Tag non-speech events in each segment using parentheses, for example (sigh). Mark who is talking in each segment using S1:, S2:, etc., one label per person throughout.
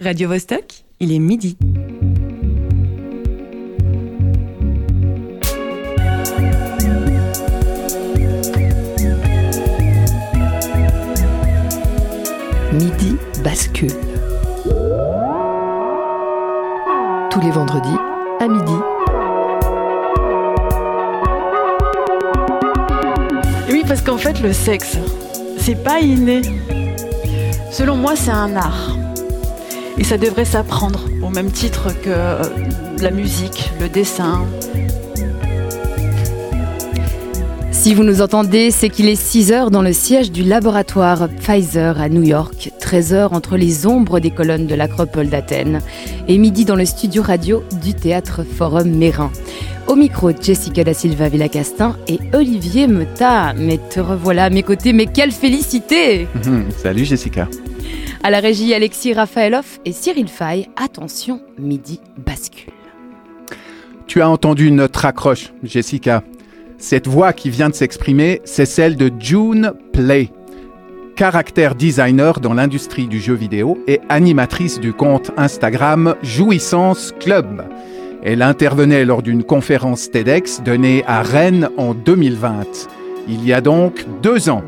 S1: Radio Vostok, il est midi.
S2: Midi bascule. Tous les vendredis à midi.
S3: Oui, parce qu'en fait, le sexe, c'est pas inné. Selon moi, c'est un art. Et ça devrait s'apprendre au même titre que euh, la musique, le dessin.
S4: Si vous nous entendez, c'est qu'il est 6 heures dans le siège du laboratoire Pfizer à New York, 13 heures entre les ombres des colonnes de l'acropole d'Athènes, et midi dans le studio radio du théâtre Forum Mérin. Au micro, Jessica da Silva Villacastin et Olivier Meta. Mais te revoilà à mes côtés, mais quelle félicité (laughs)
S5: Salut Jessica.
S4: À la régie, Alexis Raphaëloff et Cyril Fay. Attention, midi bascule.
S5: Tu as entendu notre accroche, Jessica. Cette voix qui vient de s'exprimer, c'est celle de June Play, caractère designer dans l'industrie du jeu vidéo et animatrice du compte Instagram Jouissance Club. Elle intervenait lors d'une conférence TEDx donnée à Rennes en 2020. Il y a donc deux ans.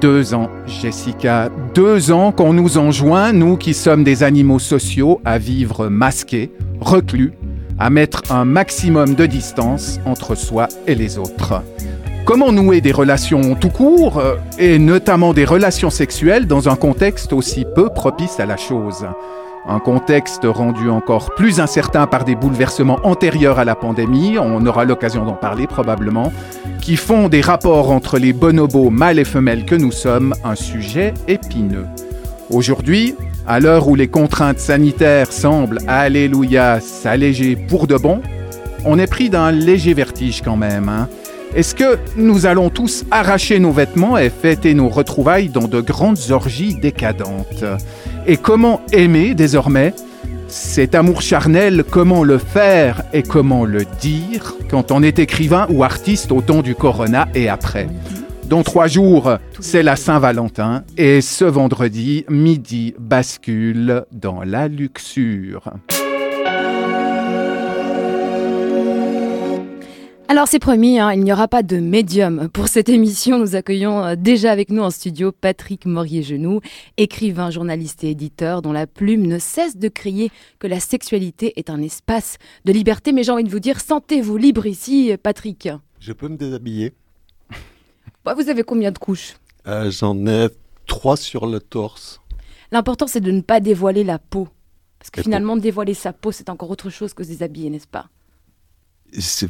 S5: Deux ans, Jessica, deux ans qu'on nous enjoint, nous qui sommes des animaux sociaux, à vivre masqués, reclus, à mettre un maximum de distance entre soi et les autres. Comment nouer des relations tout court, euh, et notamment des relations sexuelles, dans un contexte aussi peu propice à la chose? Un contexte rendu encore plus incertain par des bouleversements antérieurs à la pandémie, on aura l'occasion d'en parler probablement, qui font des rapports entre les bonobos mâles et femelles que nous sommes un sujet épineux. Aujourd'hui, à l'heure où les contraintes sanitaires semblent, alléluia, s'alléger pour de bon, on est pris d'un léger vertige quand même. Hein. Est-ce que nous allons tous arracher nos vêtements et fêter nos retrouvailles dans de grandes orgies décadentes? Et comment aimer désormais cet amour charnel, comment le faire et comment le dire quand on est écrivain ou artiste au temps du Corona et après Dans trois jours, c'est la Saint-Valentin et ce vendredi, midi bascule dans la luxure.
S4: Alors c'est promis, hein, il n'y aura pas de médium. Pour cette émission, nous accueillons euh, déjà avec nous en studio Patrick Morier-Genoux, écrivain, journaliste et éditeur dont la plume ne cesse de crier que la sexualité est un espace de liberté. Mais j'ai envie de vous dire, sentez-vous libre ici, Patrick.
S6: Je peux me déshabiller
S4: Ouais, Vous avez combien de couches?
S6: Euh, J'en ai trois sur le torse.
S4: L'important c'est de ne pas dévoiler la peau. Parce que
S6: Et
S4: finalement, dévoiler sa peau, c'est encore autre chose que se déshabiller, n'est-ce pas?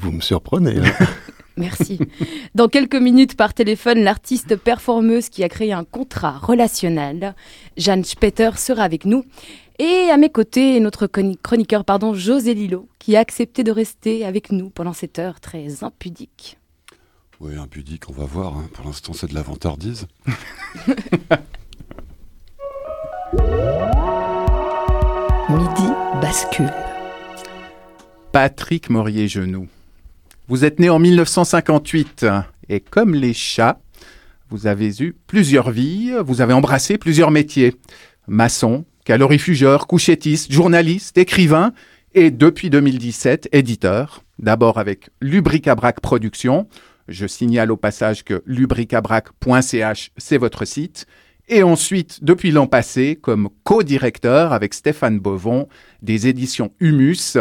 S6: Vous me surprenez. hein. (laughs)
S4: Merci. Dans quelques minutes par téléphone, l'artiste performeuse qui a créé un contrat relationnel, Jeanne Spetter, sera avec nous. Et à mes côtés, notre chroni- chroniqueur, pardon, José Lilo, qui a accepté de rester avec nous pendant cette heure très impudique.
S7: Oui, impudique, on va voir. hein. Pour l'instant, c'est de la vantardise. (laughs)
S2: Midi bascule.
S5: Patrick Morier-Genoux. Vous êtes né en 1958 et comme les chats, vous avez eu plusieurs vies, vous avez embrassé plusieurs métiers. Maçon, calorifugeur, couchettiste, journaliste, écrivain et depuis 2017, éditeur. D'abord avec Lubricabrac Productions. Je signale au passage que lubricabrac.ch, c'est votre site. Et ensuite, depuis l'an passé, comme co-directeur avec Stéphane Bovon des éditions Humus,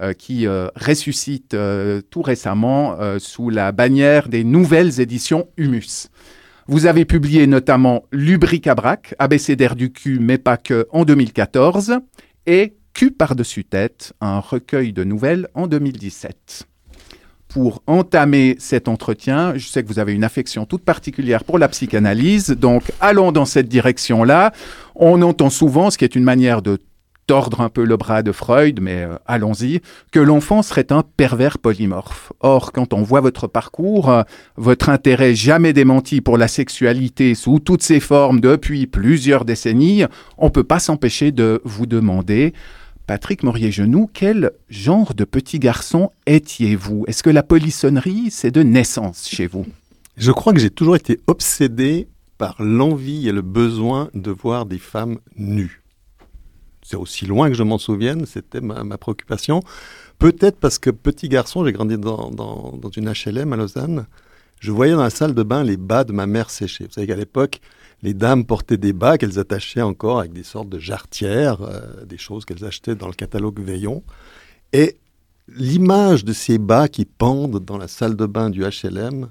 S5: euh, qui euh, ressuscite euh, tout récemment sous la bannière des nouvelles éditions Humus. Vous avez publié notamment Lubricabrac, abécédaire du cul, mais pas que, en 2014, et Cul par-dessus tête, un recueil de nouvelles en 2017. Pour entamer cet entretien, je sais que vous avez une affection toute particulière pour la psychanalyse, donc allons dans cette direction-là. On entend souvent, ce qui est une manière de tordre un peu le bras de Freud, mais euh, allons-y, que l'enfant serait un pervers polymorphe. Or, quand on voit votre parcours, euh, votre intérêt jamais démenti pour la sexualité sous toutes ses formes depuis plusieurs décennies, on ne peut pas s'empêcher de vous demander, Patrick Morier-Genoux, quel genre de petit garçon étiez-vous? Est-ce que la polissonnerie, c'est de naissance chez vous?
S6: Je crois que j'ai toujours été obsédé par l'envie et le besoin de voir des femmes nues. c'est aussi loin que je m'en souvienne, c'était ma, préoccupation. Peut-être parce que petit garçon, j'ai grandi dans, dans, une HLM à Lausanne, je voyais dans la salle de bain les bas de ma mère sécher. Vous savez qu'à l'époque, les dames portaient des bas qu'elles attachaient encore avec des sortes de jarretières, euh, des choses qu'elles achetaient dans le catalogue Veillon. Et l'image de ces bas qui pendent dans la salle de bain du HLM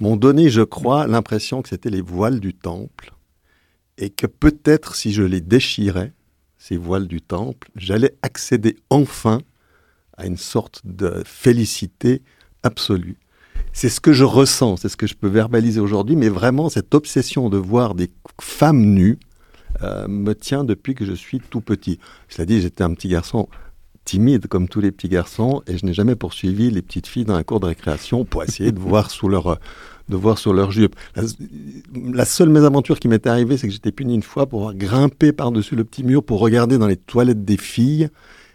S6: m'ont donné, je crois, l'impression que c'était les voiles du temple et que peut-être si je les déchirais, ces voiles du temple, j'allais accéder enfin à une sorte de félicité absolue. C'est ce que je ressens, c'est ce que je peux verbaliser aujourd'hui, mais vraiment cette obsession de voir des femmes nues euh, me tient depuis que je suis tout petit. Cela dit, j'étais un petit garçon timide comme tous les petits garçons et je n'ai jamais poursuivi les petites filles dans la cour de récréation pour essayer de voir sous leur de voir sur leur jupe. La, la seule mésaventure qui m'est arrivée, c'est que j'étais puni une fois pour grimper par-dessus le petit mur pour regarder dans les toilettes des filles,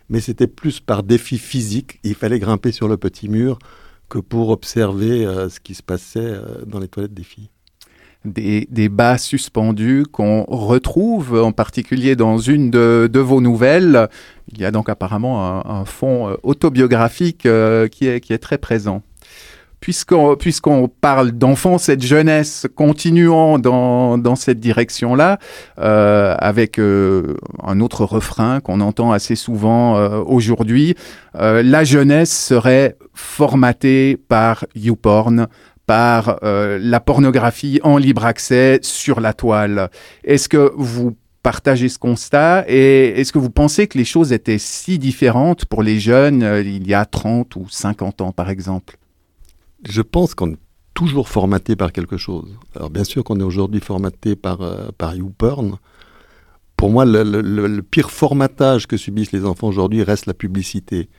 S6: mais c'était plus par défi physique. Il fallait grimper sur le petit mur que pour observer euh, ce qui se passait euh, dans les toilettes des filles.
S5: Des, bas suspendus qu'on retrouve en particulier dans une de, vos nouvelles. Il y a donc apparemment un, fond euh, autobiographique qui est très présent puisqu'on parle d'enfance et de jeunesse, continuons dans, dans cette direction-là, euh, avec euh, un autre refrain qu'on entend assez souvent euh, aujourd'hui. Euh, la jeunesse serait formatée par YouPorn, par euh, la pornographie en libre accès sur la toile. Est-ce que vous partagez ce constat et est-ce que vous pensez que les choses étaient si différentes pour les jeunes euh, il y a 30 ou 50 ans par exemple?
S6: Je pense qu'on est toujours formaté par quelque chose. Alors bien sûr qu'on est aujourd'hui formaté par, euh, par YouPorn. Pour moi, le, le, le, pire formatage que subissent les enfants aujourd'hui reste la publicité.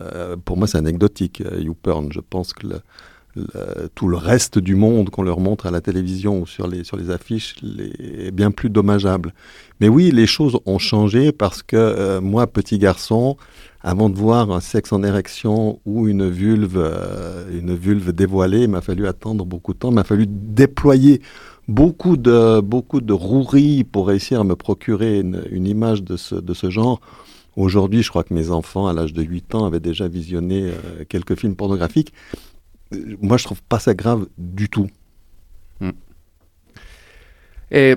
S6: Euh, pour moi, c'est anecdotique, euh, YouPorn. Je pense que le, le, tout le reste du monde qu'on leur montre à la télévision ou sur les, sur les affiches est bien plus dommageable. Mais oui, les choses ont changé parce que euh, moi, petit garçon, avant de voir un sexe en érection ou une vulve, euh, une vulve dévoilée, il m'a fallu attendre beaucoup de temps, il m'a fallu déployer beaucoup de, beaucoup de roueries pour réussir à me procurer une, image de ce, de ce genre. Aujourd'hui, je crois que mes enfants, à l'âge de 8 ans, avaient déjà visionné euh, quelques films pornographiques. Moi, je trouve pas ça grave du tout.
S5: Hmm. Et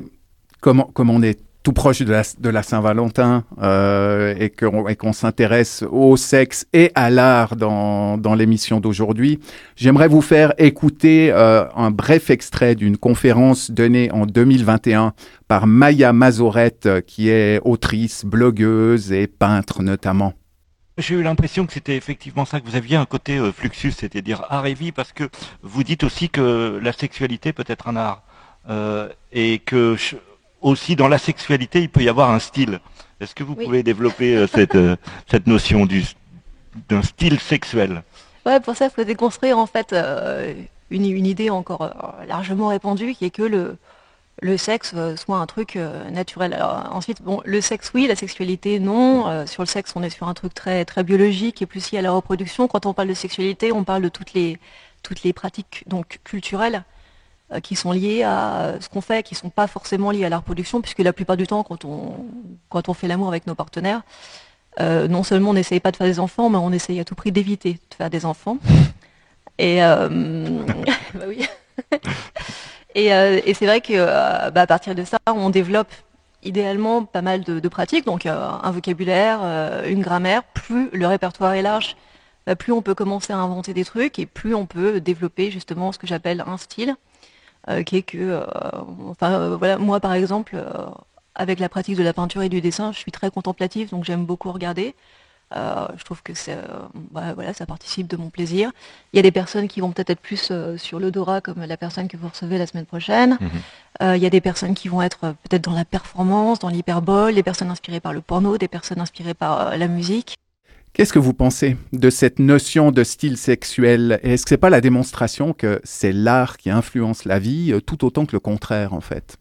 S5: comment, comme on est tout proche de la, Saint-Valentin euh, et qu'on qu s'intéresse au sexe et à l'art dans, l'émission d'aujourd'hui, j'aimerais vous faire écouter euh, un bref extrait d'une conférence donnée en 2021 par Maya Mazorette, qui est autrice, blogueuse et peintre notamment.
S8: J'ai eu l'impression que c'était effectivement ça, que vous aviez un côté euh, fluxus, c'est-à-dire art et vie, parce que vous dites aussi que la sexualité peut être un art. Et que aussi dans la sexualité, il peut y avoir un style. Est-ce que vous oui. pouvez développer euh, cette, euh, cette notion du, d'un style sexuel?
S9: Ouais, pour ça, il faut déconstruire en fait euh, une, une, idée encore largement répandue qui est que le, le sexe soit un truc naturel. Alors, ensuite, bon, le sexe, oui, la sexualité, non. sur le sexe, on est sur un truc très, très biologique et plus lié à la reproduction. Quand on parle de sexualité, on parle de toutes les, toutes les pratiques donc, culturelles qui sont liées à ce qu'on fait, qui ne sont pas forcément liées à la reproduction, puisque la plupart du temps, quand on, quand on fait l'amour avec nos partenaires, euh, non seulement on n'essaye pas de faire des enfants, mais on essaye à tout prix d'éviter de faire des enfants. (laughs) Et, euh, (laughs) bah oui. (laughs) et, euh, et c'est vrai que euh, bah, à partir de ça, on développe idéalement pas mal de, de pratiques, donc euh, un vocabulaire, une grammaire. Plus le répertoire est large, bah, plus on peut commencer à inventer des trucs et plus on peut développer justement ce que j'appelle un style euh, qui est que, euh, enfin euh, voilà, moi par exemple, avec la pratique de la peinture et du dessin, je suis très contemplative, donc j'aime beaucoup regarder. Euh, je trouve que euh, bah, voilà, ça participe de mon plaisir. Il y a des personnes qui vont peut-être être plus euh, sur l'odorat, comme la personne que vous recevez la semaine prochaine. -hmm. il y a des personnes qui vont être peut-être dans la performance, dans l'hyperbole, des personnes inspirées par le porno, des personnes inspirées par la musique.
S5: Qu'est-ce que vous pensez de cette notion de style sexuel? Est-ce que c'est pas la démonstration que c'est l'art qui influence la vie tout autant que le contraire en fait?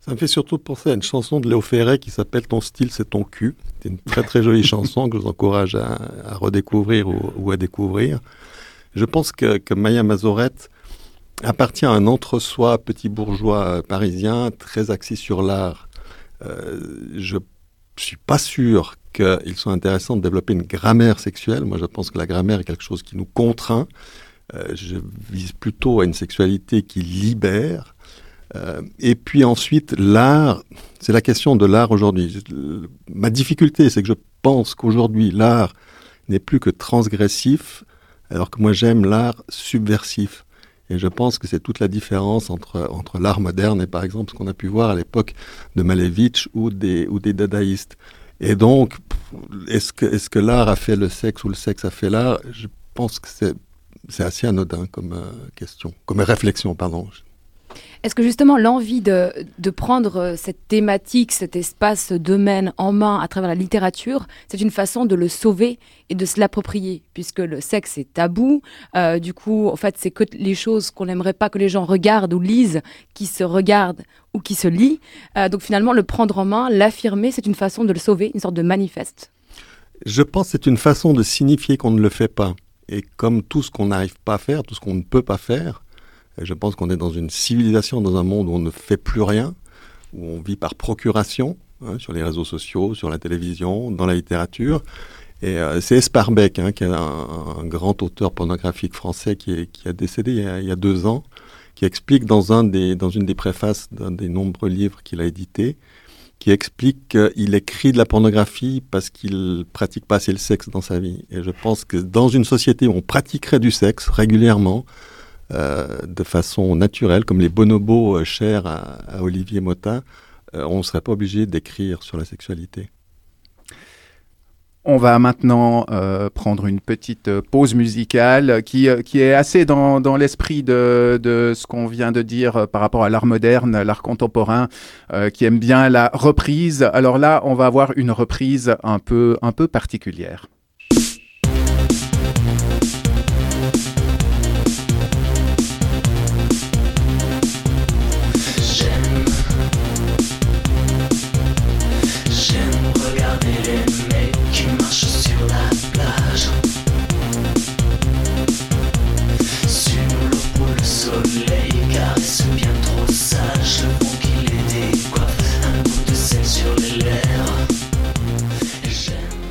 S6: Ça me fait surtout penser à une chanson de Léo Ferré qui s'appelle Ton style, c'est ton cul. C'est une très très jolie chanson que je vous encourage à, redécouvrir ou, à découvrir. Je pense que, que Maya Mazorette appartient à un entre-soi petit bourgeois parisien très axé sur l'art. Euh, je suis pas sûr qu'il soit intéressant de développer une grammaire sexuelle. Moi, je pense que la grammaire est quelque chose qui nous contraint. Euh, je vise plutôt à une sexualité qui libère. Euh, et puis ensuite, l'art, c'est la question de l'art aujourd'hui. Ma difficulté, c'est que je pense qu'aujourd'hui, l'art n'est plus que transgressif, alors que moi j'aime l'art subversif. Et je pense que c'est toute la différence entre, entre l'art moderne et par exemple ce qu'on a pu voir à l'époque de Malevich ou des, ou des dadaïstes. Et donc, est-ce que, l'art a fait le sexe ou le sexe a fait l'art? Je pense que c'est, c'est assez anodin comme euh, question, comme réflexion, pardon.
S4: Est-ce que justement l'envie de, de, prendre euh, cette thématique, cet espace, ce domaine en main à travers la littérature, c'est une façon de le sauver et de se l'approprier, puisque le sexe est tabou. Euh, du coup, en fait, c'est que les choses qu'on n'aimerait pas que les gens regardent ou lisent, qui se regardent ou qui se lisent. Euh, donc finalement, le prendre en main, l'affirmer, c'est une façon de le sauver, une sorte de manifeste.
S6: Je pense que c'est une façon de signifier qu'on ne le fait pas. Et comme tout ce qu'on n'arrive pas à faire, tout ce qu'on ne peut pas faire, je pense qu'on est dans une civilisation, dans un monde où on ne fait plus rien, où on vit par procuration, hein, sur les réseaux sociaux, sur la télévision, dans la littérature. Et euh, c'est Esparbeck, hein, qui est un, grand auteur pornographique français qui, a décédé il y a, deux ans, qui explique dans, un des, dans une des préfaces d'un des nombreux livres qu'il a édités, qui explique qu'il écrit de la pornographie parce qu'il pratique pas assez le sexe dans sa vie. Et je pense que dans une société où on pratiquerait du sexe régulièrement, de façon naturelle, comme les bonobos euh, chers à, Olivier Motin, euh, on ne serait pas obligé d'écrire sur la sexualité.
S5: On va maintenant prendre une petite pause musicale qui, qui est assez dans, dans l'esprit de, de, ce qu'on vient de dire par rapport à l'art moderne, l'art contemporain, qui aime bien la reprise. Alors là, on va avoir une reprise un peu, un peu particulière.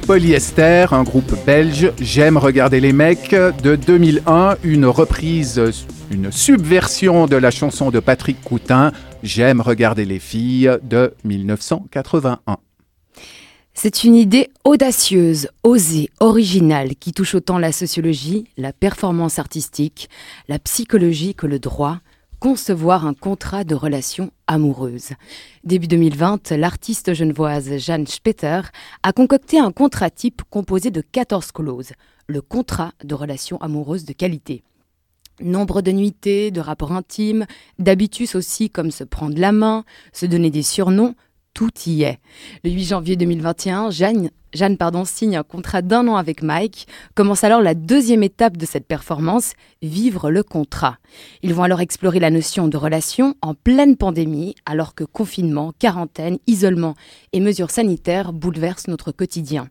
S5: Polyester, un groupe belge, J'aime regarder les mecs, de 2001, une reprise, une subversion de la chanson de Patrick Coutin, J'aime regarder les filles, de 1981.
S4: C'est une idée audacieuse, osée, originale, qui touche autant la sociologie, la performance artistique, la psychologie que le droit, concevoir un contrat de relation amoureuse. Début 2020, l'artiste genevoise Jeanne Spetter a concocté un contrat type composé de 14 clauses, le contrat de relation amoureuse de qualité. Nombre de nuitées, de rapports intimes, d'habitus aussi comme se prendre la main, se donner des surnoms, tout y est. Le 8 janvier 2021, Jeanne, pardon, signe un contrat d'un an avec Mike. Commence alors la deuxième étape de cette performance, vivre le contrat. Ils vont alors explorer la notion de relation en pleine pandémie, alors que confinement, quarantaine, isolement et mesures sanitaires bouleversent notre quotidien.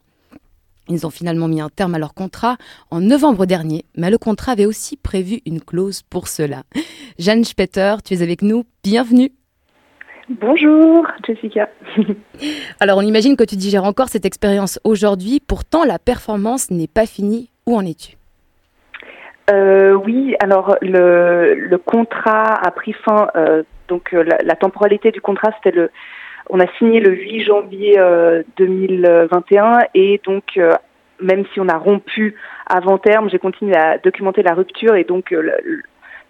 S4: Ils ont finalement mis un terme à leur contrat en novembre dernier, mais le contrat avait aussi prévu une clause pour cela. Jeanne Spetter, tu es avec nous, bienvenue.
S10: Bonjour Jessica. (laughs)
S4: Alors on imagine que tu digères encore cette expérience aujourd'hui, pourtant la performance n'est pas finie. Où en es-tu?
S10: Euh, Oui, alors le, contrat a pris fin, euh, donc euh, la, temporalité du contrat c'était le... On a signé le 8 janvier 2021 et donc même si on a rompu avant terme, j'ai continué à documenter la rupture et donc le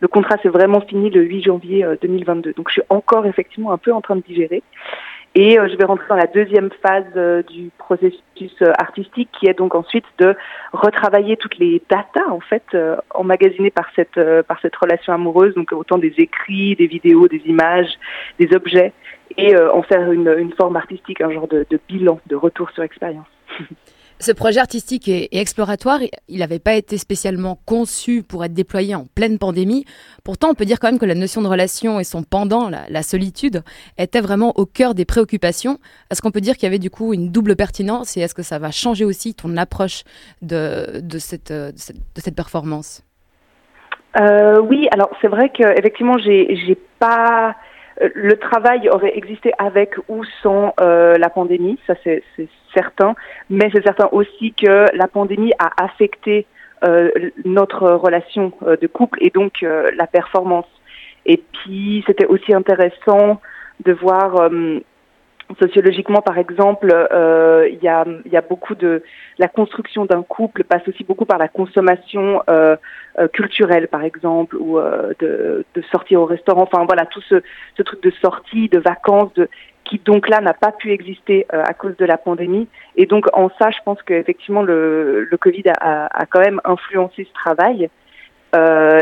S10: contrat s'est vraiment fini le 8 janvier 2022. Euh, donc je suis encore effectivement un peu en train de digérer. Et euh, je vais rentrer dans la deuxième phase euh, du processus artistique qui est donc ensuite de retravailler toutes les datas en fait emmagasinées par cette par cette relation amoureuse, donc autant des écrits, des vidéos, des images, des objets, et en faire une, une forme artistique, un genre de, de bilan, de retour sur expérience. (laughs)
S4: Ce projet artistique et, exploratoire, il n'avait pas été spécialement conçu pour être déployé en pleine pandémie. Pourtant, on peut dire quand même que la notion de relation et son pendant, la, solitude, était vraiment au cœur des préoccupations. Est-ce qu'on peut dire qu'il y avait du coup une double pertinence et est-ce que ça va changer aussi ton approche de, de, cette, performance?
S10: Euh, Oui, alors c'est vrai qu'effectivement, j'ai pas le travail aurait existé avec ou sans la pandémie, ça c'est certain, mais c'est certain aussi que la pandémie a affecté notre relation de couple et donc la performance. Et puis c'était aussi intéressant de voir sociologiquement, par exemple, euh, il y, a, y, a, beaucoup de la construction d'un couple passe aussi beaucoup par la consommation euh, euh culturelle, par exemple, ou euh, de, de, sortir au restaurant. Enfin voilà, tout ce, ce truc de sortie, de vacances, de, qui donc là n'a pas pu exister à cause de la pandémie. Et donc en ça, je pense qu'effectivement le, le Covid a, a, quand même influencé ce travail.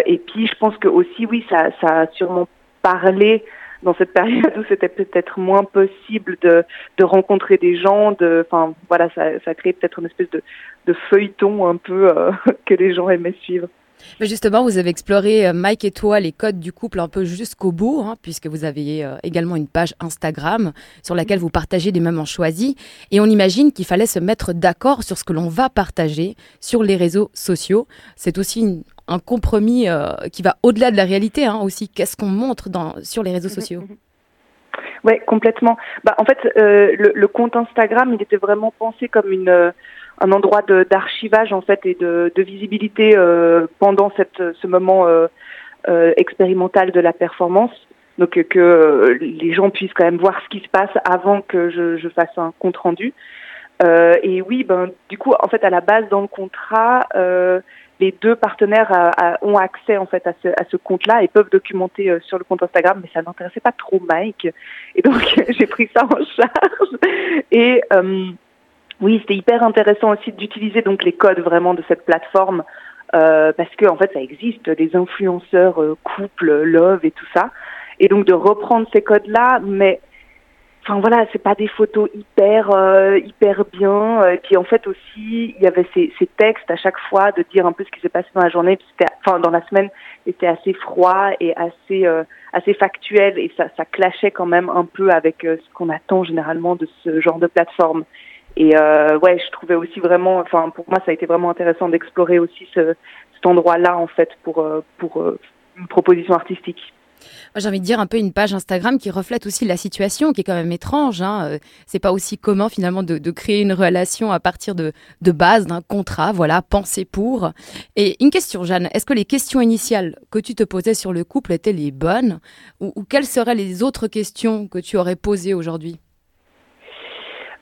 S10: et puis je pense que aussi, oui, ça, ça a sûrement parlé dans cette période (laughs) où c'était peut-être moins possible de, de, rencontrer des gens, de, enfin voilà, ça, ça crée peut-être une espèce de, de, feuilleton un peu euh, (laughs) que les gens aimaient suivre.
S4: Justement, vous avez exploré, euh, Mike et toi, les codes du couple un peu jusqu'au bout, hein, puisque vous avez euh, également une page Instagram sur laquelle vous partagez des moments choisis. Et on imagine qu'il fallait se mettre d'accord sur ce que l'on va partager sur les réseaux sociaux. C'est aussi une, un compromis euh, qui va au-delà de la réalité hein, aussi. Qu'est-ce qu'on montre dans, sur les réseaux sociaux?
S10: Oui, complètement. Bah, en fait, euh, le, compte Instagram, il était vraiment pensé comme une, euh, un endroit d'archivage en fait et de, de visibilité pendant cette, ce moment expérimental de la performance. Donc que les gens puissent quand même voir ce qui se passe avant que je, je fasse un compte rendu. et oui, ben du coup, en fait, à la base dans le contrat, les deux partenaires ont accès en fait à ce, ce compte-là et peuvent documenter euh, sur le compte Instagram, mais ça n'intéressait pas trop Mike, et donc (laughs) j'ai pris ça en charge. Et euh, oui, c'était hyper intéressant aussi d'utiliser donc les codes vraiment de cette plateforme euh, parce que en fait ça existe des influenceurs euh, couple, love et tout ça, et donc de reprendre ces codes-là, mais enfin voilà, c'est pas des photos hyper euh, hyper bien. Et puis en fait aussi, il y avait ces, ces, textes à chaque fois de dire un peu ce qui s'est passé dans la journée, enfin dans la semaine, c'était assez froid et assez euh, assez factuel et ça ça clashait quand même un peu avec euh, ce qu'on attend généralement de ce genre de plateforme. Et ouais, je trouvais aussi vraiment, enfin pour moi ça a été vraiment intéressant d'explorer aussi ce, cet endroit-là en fait pour pour une proposition artistique
S4: j'ai envie de dire un peu une page Instagram qui reflète aussi la situation, qui est quand même étrange. Hein. Euh, c'est pas aussi commun finalement de, créer une relation à partir de, de base d'un contrat, voilà, penser pour. Et une question, Jeanne, est-ce que les questions initiales que tu te posais sur le couple étaient les bonnes, ou, quelles seraient les autres questions que tu aurais posées aujourd'hui?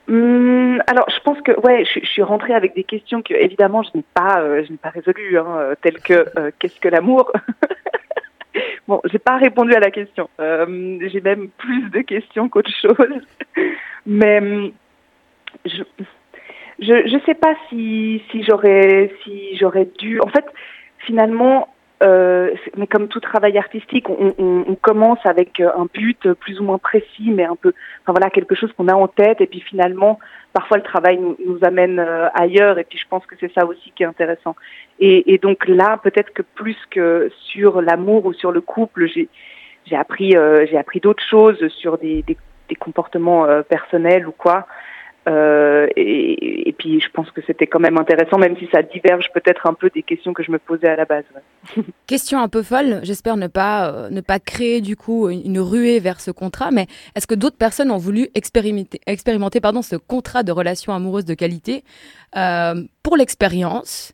S10: Hum, alors, je pense que ouais, je, suis rentrée avec des questions que évidemment je n'ai pas, euh, je n'ai pas résolues, hein, telles que euh, qu'est-ce que l'amour? (laughs) (laughs) Bon, j'ai pas répondu à la question. Euh, j'ai même plus de questions qu'autre chose. (laughs) Mais hum, je, je je sais pas si si j'aurais si j'aurais dû. En fait, finalement, euh, mais comme tout travail artistique, on, on, on, commence avec euh, un but plus ou moins précis, mais un peu, enfin voilà, quelque chose qu'on a en tête, et puis finalement, parfois le travail nous, nous amène euh, ailleurs, et puis je pense que c'est ça aussi qui est intéressant. Et, et donc là, peut-être que plus que sur l'amour ou sur le couple, j'ai appris euh, j'ai appris d'autres choses sur des, des, des comportements personnels ou quoi. Euh, et, et, puis je pense que c'était quand même intéressant, même si ça diverge peut-être un peu des questions que je me posais à la base. (laughs)
S4: Question un peu folle, j'espère ne pas euh, ne pas créer du coup une ruée vers ce contrat, mais est-ce que d'autres personnes ont voulu expérimenter, expérimenter pardon, ce contrat de relation amoureuse de qualité euh, pour l'expérience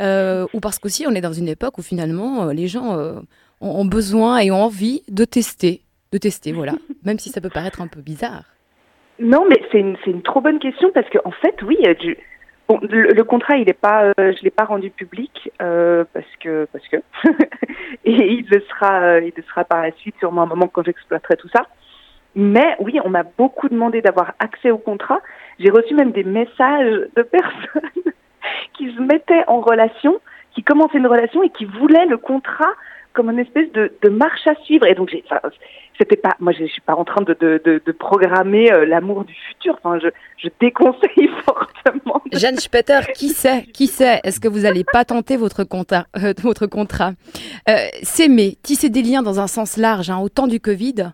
S4: euh, ou parce qu'aussi on est dans une époque où finalement euh, les gens ont, ont besoin et ont envie de tester, de tester, voilà, (laughs) même si ça peut paraître un peu bizarre.
S10: Non, mais c'est une, une trop bonne question parce qu'en en fait, oui, du, bon, le, contrat, il est pas, euh, je l'ai pas rendu public euh, parce que, parce que, (laughs) et il le sera, euh, il le sera par la suite, sûrement un moment quand j'exploiterai tout ça. Mais oui, on m'a beaucoup demandé d'avoir accès au contrat. J'ai reçu même des messages de (laughs) personnes qui se mettaient en relation, qui commençaient une relation et qui voulaient le contrat comme une espèce de, de marche à suivre. Et donc, j'ai, c'était pas, moi, je, suis pas en train de, de, de, programmer euh, l'amour du futur. Enfin, je, je déconseille (laughs) fortement.
S4: Jeanne Spetter, qui (laughs) sait, qui sait, est-ce que vous allez pas tenter votre contrat, euh, votre contrat? Euh, S'aimer, tisser des liens dans un sens large, hein, au temps du Covid.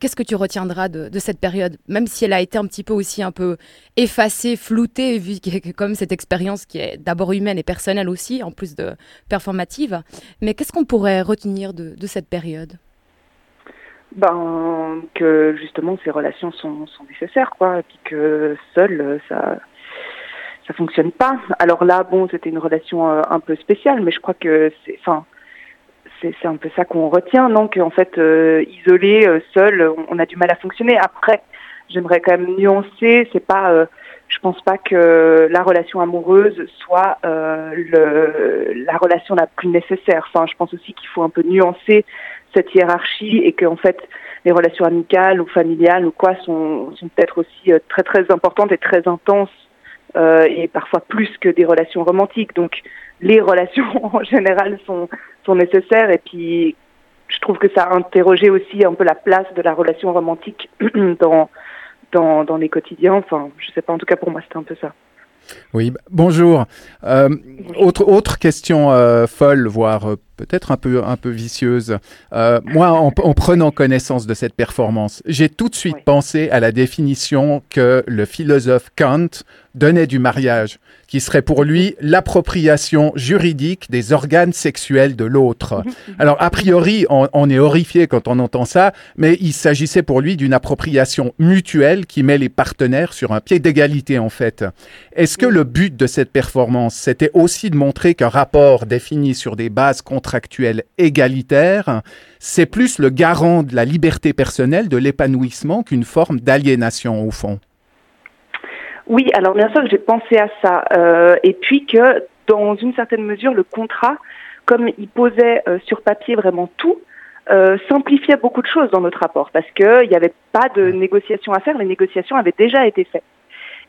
S4: Qu'est-ce que tu retiendras de, cette période, même si elle a été un petit peu aussi un peu effacée, floutée, vu comme cette expérience qui est d'abord humaine et personnelle aussi, en plus de performative. Mais qu'est-ce qu'on pourrait retenir de, cette période?
S10: Ben, que justement ces relations sont, nécessaires, quoi, et puis que seul ça ça fonctionne pas. Alors là, bon, c'était une relation euh, un peu spéciale, mais je crois que c'est, c'est, un peu ça qu'on retient, non Qu'en fait, euh, isolé, euh, seul, on, a du mal à fonctionner. Après, j'aimerais quand même nuancer. C'est pas, je pense pas que la relation amoureuse soit le, la relation la plus nécessaire. Enfin, je pense aussi qu'il faut un peu nuancer cette hiérarchie et que en fait les relations amicales ou familiales ou quoi sont, sont peut-être aussi très très importantes et très intenses euh, et parfois plus que des relations romantiques. Donc les (laughs) relations en général sont, sont nécessaires et puis je trouve que ça a interrogé aussi un peu la place de la relation romantique (clears throat) dans, dans, dans les quotidiens. Enfin, je sais pas, en tout cas pour moi c'était un peu ça.
S5: Oui, bonjour. Euh, autre, autre question euh, folle, voire euh, peut-être un peu, un peu vicieuse. Moi, en, en, prenant connaissance de cette performance, j'ai tout de suite oui. pensé à la définition que le philosophe Kant donnait du mariage, qui serait pour lui l'appropriation juridique des organes sexuels de l'autre. (laughs) Alors, a priori, on, on, est horrifié quand on entend ça, mais il s'agissait pour lui d'une appropriation mutuelle qui met les partenaires sur un pied d'égalité, en fait. Est-ce que le but de cette performance, c'était aussi de montrer qu'un rapport défini sur des bases contractuelles égalitaires, c'est plus le garant de la liberté personnelle, de l'épanouissement qu'une forme d'aliénation, au fond?
S10: Oui, alors bien sûr que j'ai pensé à ça. Euh, et puis que, dans une certaine mesure, le contrat, comme il posait euh, sur papier vraiment tout, euh, simplifiait beaucoup de choses dans notre rapport parce qu'il n'y avait pas de négociations à faire, les négociations avaient déjà été faites.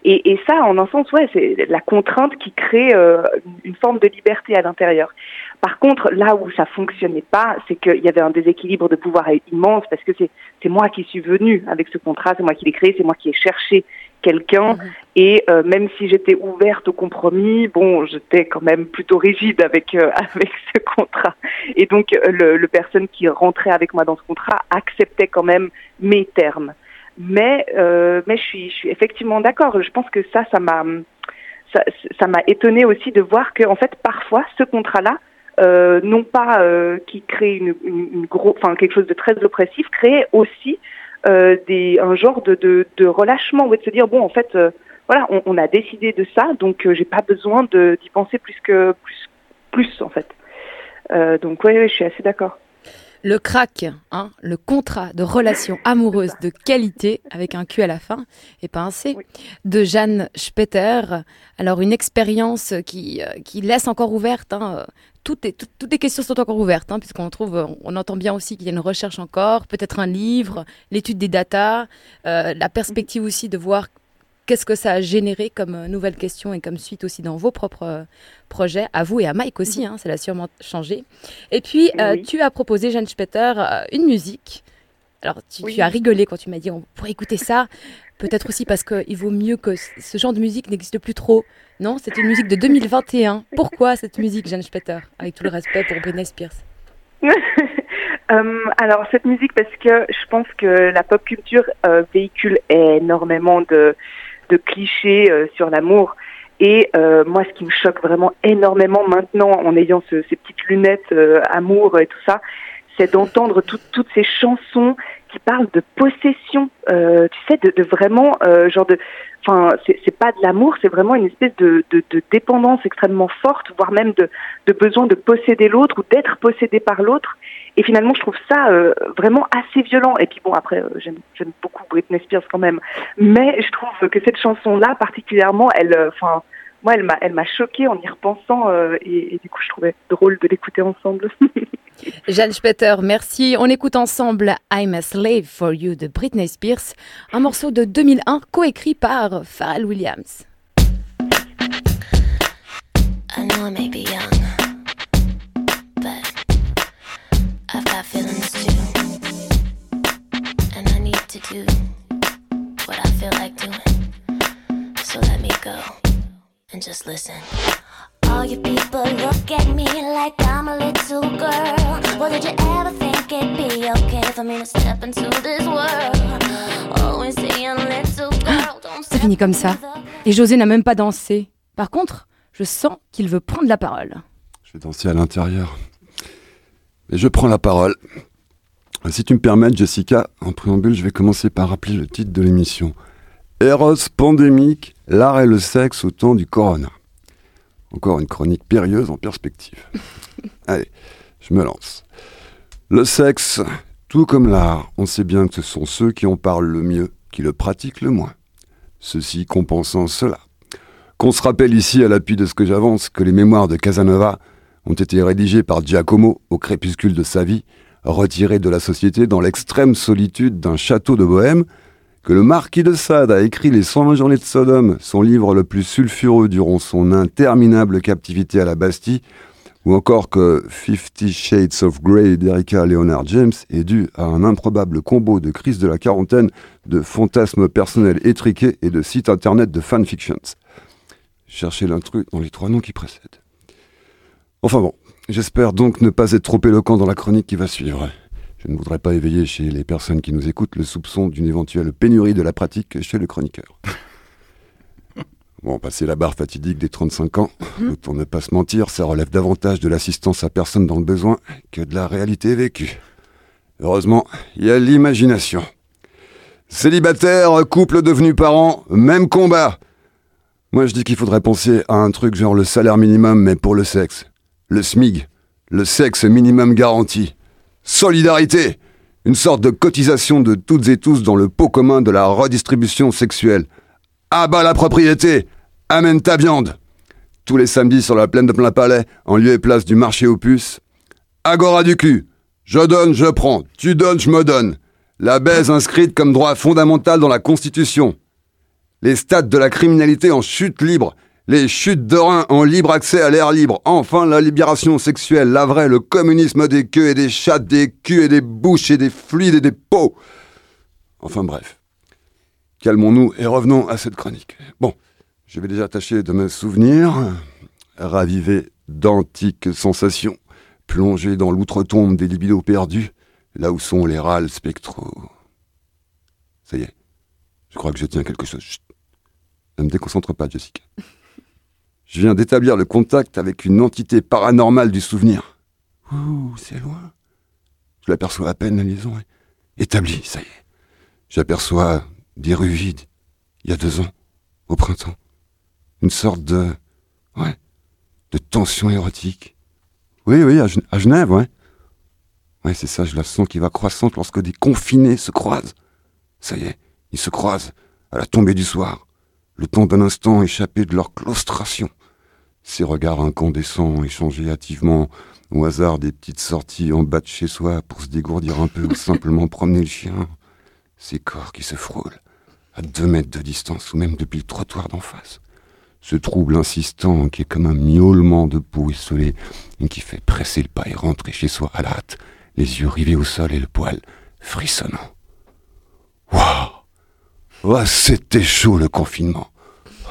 S10: Et, et ça, en un sens, ouais, c'est la contrainte qui crée euh, une forme de liberté à l'intérieur. Par contre, là où ça fonctionnait pas, c'est qu'il y avait un déséquilibre de pouvoir immense parce que c'est moi qui suis venue avec ce contrat, c'est moi qui l'ai créé, c'est moi qui ai cherché quelqu'un mmh. et euh, même si j'étais ouverte au compromis, bon, j'étais quand même plutôt rigide avec euh, (laughs) avec ce contrat. Et donc euh, le, le personne qui rentrait avec moi dans ce contrat acceptait quand même mes termes. Mais euh, mais je suis je suis effectivement d'accord. Je pense que ça ça m'a ça ça m'a étonné aussi de voir que en fait parfois ce contrat là euh, non pas euh, qui crée une, une, une gros, enfin quelque chose de très oppressif, crée aussi euh, des, un genre de, de, de relâchement, ou de se dire bon en fait euh, voilà on, on, a décidé de ça, donc euh, j'ai pas besoin d'y penser plus que plus plus en fait. donc oui, ouais, je suis assez d'accord.
S4: Le crack, hein, le contrat de relation (laughs) amoureuse de qualité avec un Q à la fin et pas un C, oui. de Jeanne Spetter. Alors une expérience qui, qui laisse encore ouverte hein, toutes, les, toutes, toutes les questions sont encore ouvertes, hein, puisqu'on trouve, on entend bien aussi qu'il y a une recherche encore, peut-être un livre, l'étude des datas, euh, la perspective aussi de voir qu'est-ce que ça a généré comme euh, nouvelle question et comme suite aussi dans vos propres euh, projets, à vous et à Mike aussi, hein, ça l'a sûrement changé. Et puis, euh, tu as proposé, Jeanne Spetter, une musique. Alors, tu, oui. tu, as rigolé quand tu m'as dit on pourrait écouter ça. Peut-être aussi parce qu'il vaut mieux que ce genre de musique n'existe plus trop. Non, c'est une musique de 2021. Pourquoi cette musique, Jeanne Spetter Avec tout le respect pour Britney Spears. (laughs)
S10: euh, alors, cette musique, parce que je pense que la pop culture euh, véhicule énormément de, de clichés euh, sur l'amour. Et euh, moi, ce qui me choque vraiment énormément maintenant, en ayant ce, ces petites lunettes euh, amour et tout ça, c'est d'entendre tout, toutes ces chansons qui parlent de possession, euh, tu sais, de, de vraiment euh, genre de, enfin, c'est pas de l'amour, c'est vraiment une espèce de, de, de, dépendance extrêmement forte, voire même de, de besoin de posséder l'autre ou d'être possédé par l'autre. Et finalement, je trouve ça euh, vraiment assez violent. Et puis bon, après, euh, j'aime beaucoup Britney Spears quand même, mais je trouve que cette chanson-là particulièrement, elle, enfin. Euh, moi, elle m'a, elle m'a choquée en y repensant euh, et, et, du coup, je trouvais drôle de l'écouter ensemble. (laughs)
S4: Jeanne Spetter, merci. On écoute ensemble I'm a Slave for You de Britney Spears, un morceau de 2001 coécrit par Pharrell Williams.
S11: I know I may be young, do what I feel like doing. So let me go. and just listen. All you people look at me like I'm a little girl. Well, did you ever think it'd be okay for me to step into this world? Always saying, little girl, don't
S4: Ça finit comme ça. Et José n'a même pas dansé. Par contre, je sens qu'il veut prendre la parole.
S7: Je vais danser à l'intérieur. Mais je prends la parole. Si tu me permets, Jessica, en préambule, je vais commencer par rappeler le titre de l'émission. Eros pandémique, l'art et le sexe au temps du corona. Encore une chronique périlleuse en perspective. (laughs) Allez, je me lance. Le sexe, tout comme l'art, on sait bien que ce sont ceux qui en parlent le mieux, qui le pratiquent le moins. Ceci compensant cela. Qu'on se rappelle ici, à l'appui de ce que j'avance, que les mémoires de Casanova ont été rédigées par Giacomo au crépuscule de sa vie, retiré de la société dans l'extrême solitude d'un château de Bohême, que le marquis de Sade a écrit Les 120 journées de Sodome, son livre le plus sulfureux durant son interminable captivité à la Bastille, ou encore que Fifty Shades of Grey d'Erika Leonard James est dû à un improbable combo de crise de la quarantaine, de fantasmes personnels étriqués et de sites internet de fanfictions. Cherchez l'intrus dans les trois noms qui précèdent. Enfin bon, j'espère donc ne pas être trop éloquent dans la chronique qui va suivre. Je ne voudrais pas éveiller chez les personnes qui nous écoutent le soupçon d'une éventuelle pénurie de la pratique chez le chroniqueur. (laughs) Bon, passer la barre fatidique des 35 ans, (laughs) pour ne pas se mentir, ça relève davantage de l'assistance à personne dans le besoin que de la réalité vécue. Heureusement, il y a l'imagination. Célibataire, couple devenu parent, même combat. Moi, je dis qu'il faudrait penser à un truc genre le salaire minimum, mais pour le sexe. Le SMIG, le sexe minimum garanti. Solidarité, une sorte de cotisation de toutes et tous dans le pot commun de la redistribution sexuelle. Abat la propriété, amène ta viande. Tous les samedis sur la plaine de plein palais, en lieu et place du marché aux puces. Agora du cul. Je donne, je prends. Tu donnes, je me donne. La baise inscrite comme droit fondamental dans la Constitution. Les stades de la criminalité en chute libre. Les chutes de reins en libre accès à l'air libre. Enfin, la libération sexuelle, la vraie, le communisme des queues et des chattes, des culs et des bouches et des fluides et des peaux. Enfin bref. Calmons-nous et revenons à cette chronique. Bon, je vais déjà tâcher de me souvenir, raviver d'antiques sensations, plonger dans l'outre-tombe des libidos perdus, là où sont les râles spectraux. Ça y est, je crois que je tiens quelque chose. Chut. Ne me déconcentre pas, Jessica. Je viens d'établir le contact avec une entité paranormale du souvenir. Ouh, c'est loin. Je l'aperçois à peine, la liaison établie, ça y est. J'aperçois des rues vides, il y a deux ans, au printemps. Une sorte de. Ouais. de tension érotique. Oui, oui, à, à Genève, ouais. Ouais, c'est ça, je la sens qui va croissante lorsque des confinés se croisent. Ça y est, ils se croisent à la tombée du soir, le temps d'un instant échappé de leur claustration. Ces regards incandescents échangés hâtivement au hasard des petites sorties en bas de chez soi pour se dégourdir un peu ou (laughs) simplement promener le chien. Ces corps qui se frôlent à deux mètres de distance ou même depuis le trottoir d'en face. Ce trouble insistant qui est comme un miaulement de peau esselée et qui fait presser le pas et rentrer chez soi à la hâte, les yeux rivés au sol et le poil frissonnant. Waouh Oh, c'était chaud le confinement.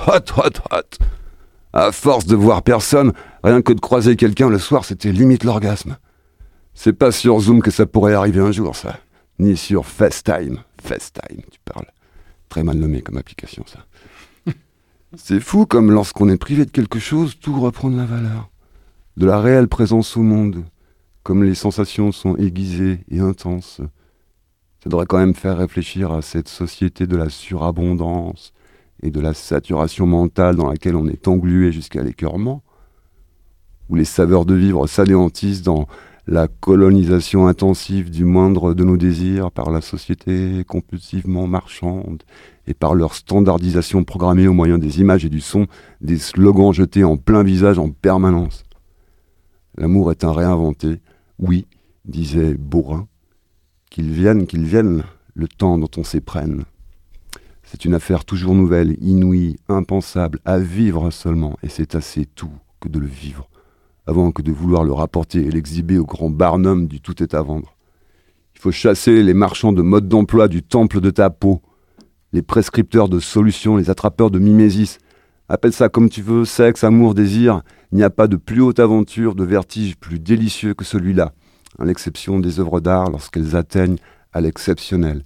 S7: Hot, hot, hot. À force de voir personne, rien que de croiser quelqu'un le soir, c'était limite l'orgasme. C'est pas sur Zoom que ça pourrait arriver un jour, ça. Ni sur FaceTime. FaceTime, tu parles. Très mal nommé comme application, ça. (laughs) C'est fou comme lorsqu'on est privé de quelque chose, tout reprend de la valeur. De la réelle présence au monde. Comme les sensations sont aiguisées et intenses. Ça devrait quand même faire réfléchir à cette société de la surabondance et de la saturation mentale dans laquelle on est englué jusqu'à l'écœurement, où les saveurs de vivre s'anéantissent dans la colonisation intensive du moindre de nos désirs par la société compulsivement marchande et par leur standardisation programmée au moyen des images et du son, des slogans jetés en plein visage en permanence. L'amour est un réinventé, oui, disait Bourrin, qu'il vienne, qu'il vienne, le temps dont on s'éprenne. C'est une affaire toujours nouvelle, inouïe, impensable, à vivre seulement, et c'est assez tout que de le vivre, avant que de vouloir le rapporter et l'exhiber au grand barnum du tout est à vendre. Il faut chasser les marchands de mode d'emploi du temple de ta peau, les prescripteurs de solutions, les attrapeurs de mimésis. Appelle ça comme tu veux, sexe, amour, désir. Il n'y a pas de plus haute aventure, de vertige plus délicieux que celui-là, à l'exception des œuvres d'art lorsqu'elles atteignent à l'exceptionnel.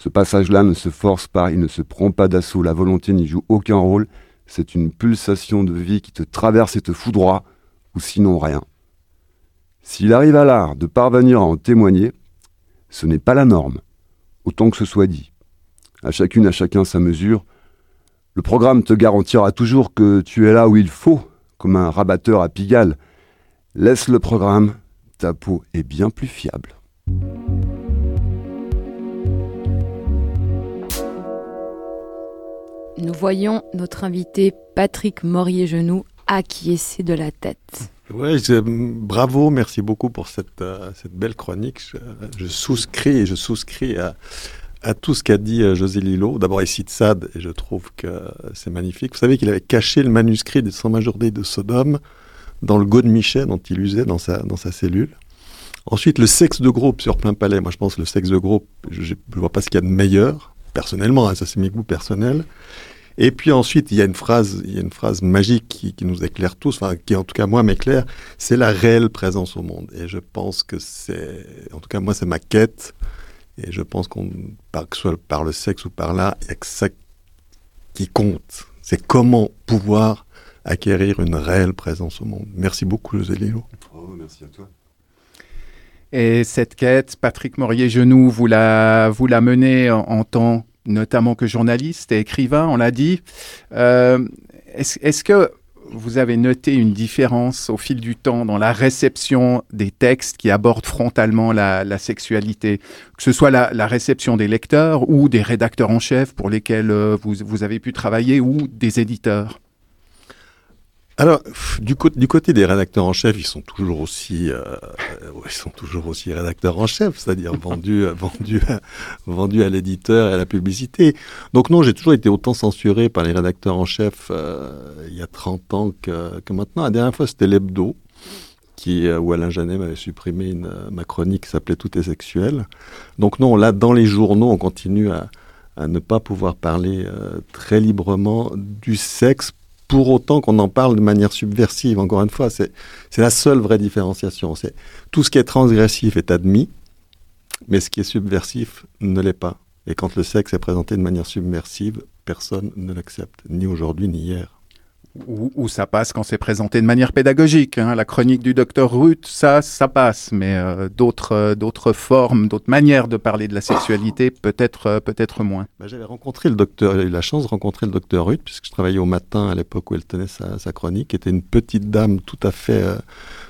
S7: Ce passage-là ne se force pas, il ne se prend pas d'assaut, la volonté n'y joue aucun rôle, c'est une pulsation de vie qui te traverse et te foudroie, ou sinon rien. S'il arrive à l'art de parvenir à en témoigner, Ce n'est pas la norme, autant que ce soit dit. À chacune, à chacun sa mesure. Le programme te garantira toujours que tu es là où il faut, comme un rabatteur à Pigalle. Laisse le programme, ta peau est bien plus fiable.
S4: Nous voyons notre invité Patrick Morier-Genoux acquiescer de la tête.
S6: Ouais, bravo, merci beaucoup pour cette, euh, belle chronique. Je, souscris je souscris à, tout ce qu'a dit euh, José Lillo. D'abord, il cite Sade et je trouve que c'est magnifique. Vous savez qu'il avait caché le manuscrit des 100 majorité de Sodome dans le godemichet dont il usait dans sa, dans sa cellule. Ensuite, le sexe de groupe sur plein palais. Moi, je pense que le sexe de groupe, je ne vois pas ce qu'il y a de meilleur, personnellement, hein, ça c'est mes goûts personnels. Et puis ensuite, il y a une phrase, il y a une phrase magique qui, nous éclaire tous, enfin, qui en tout cas moi m'éclaire, c'est la réelle présence au monde. Et je pense que c'est, en tout cas moi c'est ma quête. Et je pense qu'on, que ce soit par le sexe ou par là, il n'y a que ça qui compte. C'est comment pouvoir acquérir une réelle présence au monde. Merci beaucoup, José Lilo.
S7: Oh, merci à toi.
S5: Et cette quête, Patrick Morier-Genoux, vous la, vous la menez en, tant notamment que journaliste et écrivain, on l'a dit. Euh, Est-ce est-ce que vous avez noté une différence au fil du temps dans la réception des textes qui abordent frontalement la, la sexualité, que ce soit la, la réception des lecteurs ou des rédacteurs en chef pour lesquels euh, vous, vous avez pu travailler ou des éditeurs?
S6: Alors, du, cô- du côté des rédacteurs en chef, ils sont toujours aussi, euh, ouais, ils sont toujours aussi rédacteurs en chef, c'est-à-dire (laughs) vendus, euh, vendus, à- vendus à l'éditeur et à la publicité. Donc non, j'ai toujours été autant censuré par les rédacteurs en chef euh, il y a 30 ans que, que maintenant. La dernière fois, c'était l'hebdo, qui, euh, où Alain Janet m'avait supprimé une, euh, ma chronique qui s'appelait Tout est sexuel. Donc non, là, dans les journaux, on continue à, à ne pas pouvoir parler euh, très librement du sexe pour autant qu'on en parle de manière subversive. Encore une fois, c'est la seule vraie différenciation. C'est tout ce qui est transgressif est admis, mais ce qui est subversif ne l'est pas. Et quand le sexe est présenté de manière subversive, personne ne l'accepte, ni aujourd'hui ni hier.
S5: Ou ça passe quand c'est présenté de manière pédagogique. hein. La chronique du docteur Ruth, ça, ça passe. Mais euh, d'autres, euh, d'autres formes, d'autres manières de parler de la sexualité, peut-être, euh, peut-être moins.
S6: Bah, J'avais rencontré le docteur, j'ai eu la chance de rencontrer le docteur Ruth, puisque je travaillais au matin à l'époque où elle tenait sa, chronique, qui était une petite dame tout à fait,